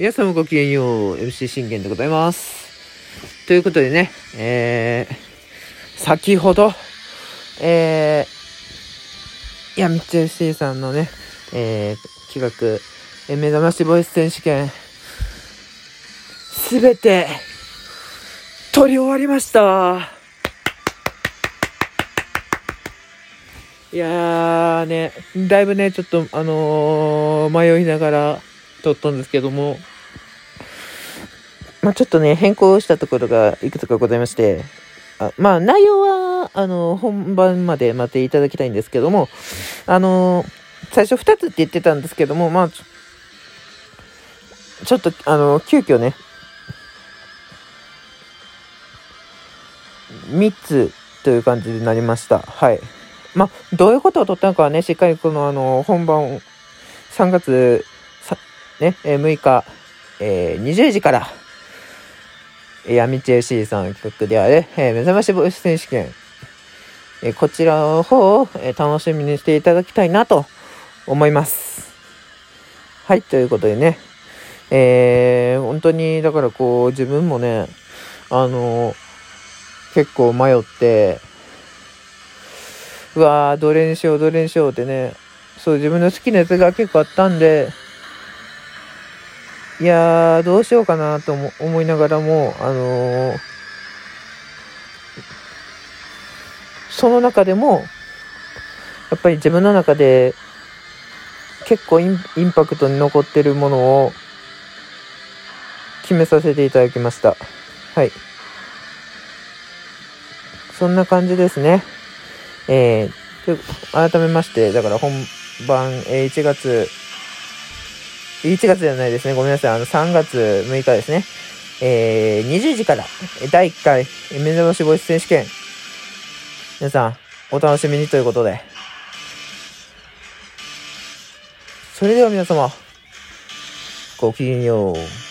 皆様ごきげんよう、MC 信玄でございます。ということでね、えー、先ほど、えー、や、みっちゃ FC さんのね、えー、企画、えー目覚ましボイス選手権、すべて、取り終わりました。いやーね、だいぶね、ちょっと、あのー迷いながら撮ったんですけども、まあちょっとね、変更したところがいくつかございまして、あまあ内容は、あの本番まで待っていただきたいんですけども、あの最初2つって言ってたんですけども、まあちょっと、あの急遽ね、3つという感じになりました。はい。まあ、どういうことを取ったのかはね、しっかりこの、あの、本番を、3月、ね、えー6日、えー20時から、えー、闇地 FC さん企画である、えー目覚ましボイス選手権、えーこちらの方を、えー楽しみにしていただきたいなと思います。はい、ということでね、えー本当に、だからこう、自分もね、あの結構迷って、うわー、どれにしよう、どれにしようってね、そう、自分の好きなやつが結構あったんで、いやー、どうしようかなと思いながらも、あのーその中でも、やっぱり自分の中で結構インインパクトに残ってるものを決めさせていただきました。はい。そんな感じですね。えー、改めまして、だから本番、えー1月、1月じゃないですね。ごめんなさい。あの、3月6日ですね。えー、20時から、第1回、えー目覚ましボイス選手権。皆さん、お楽しみにということで。それでは皆様、ごきげんよう。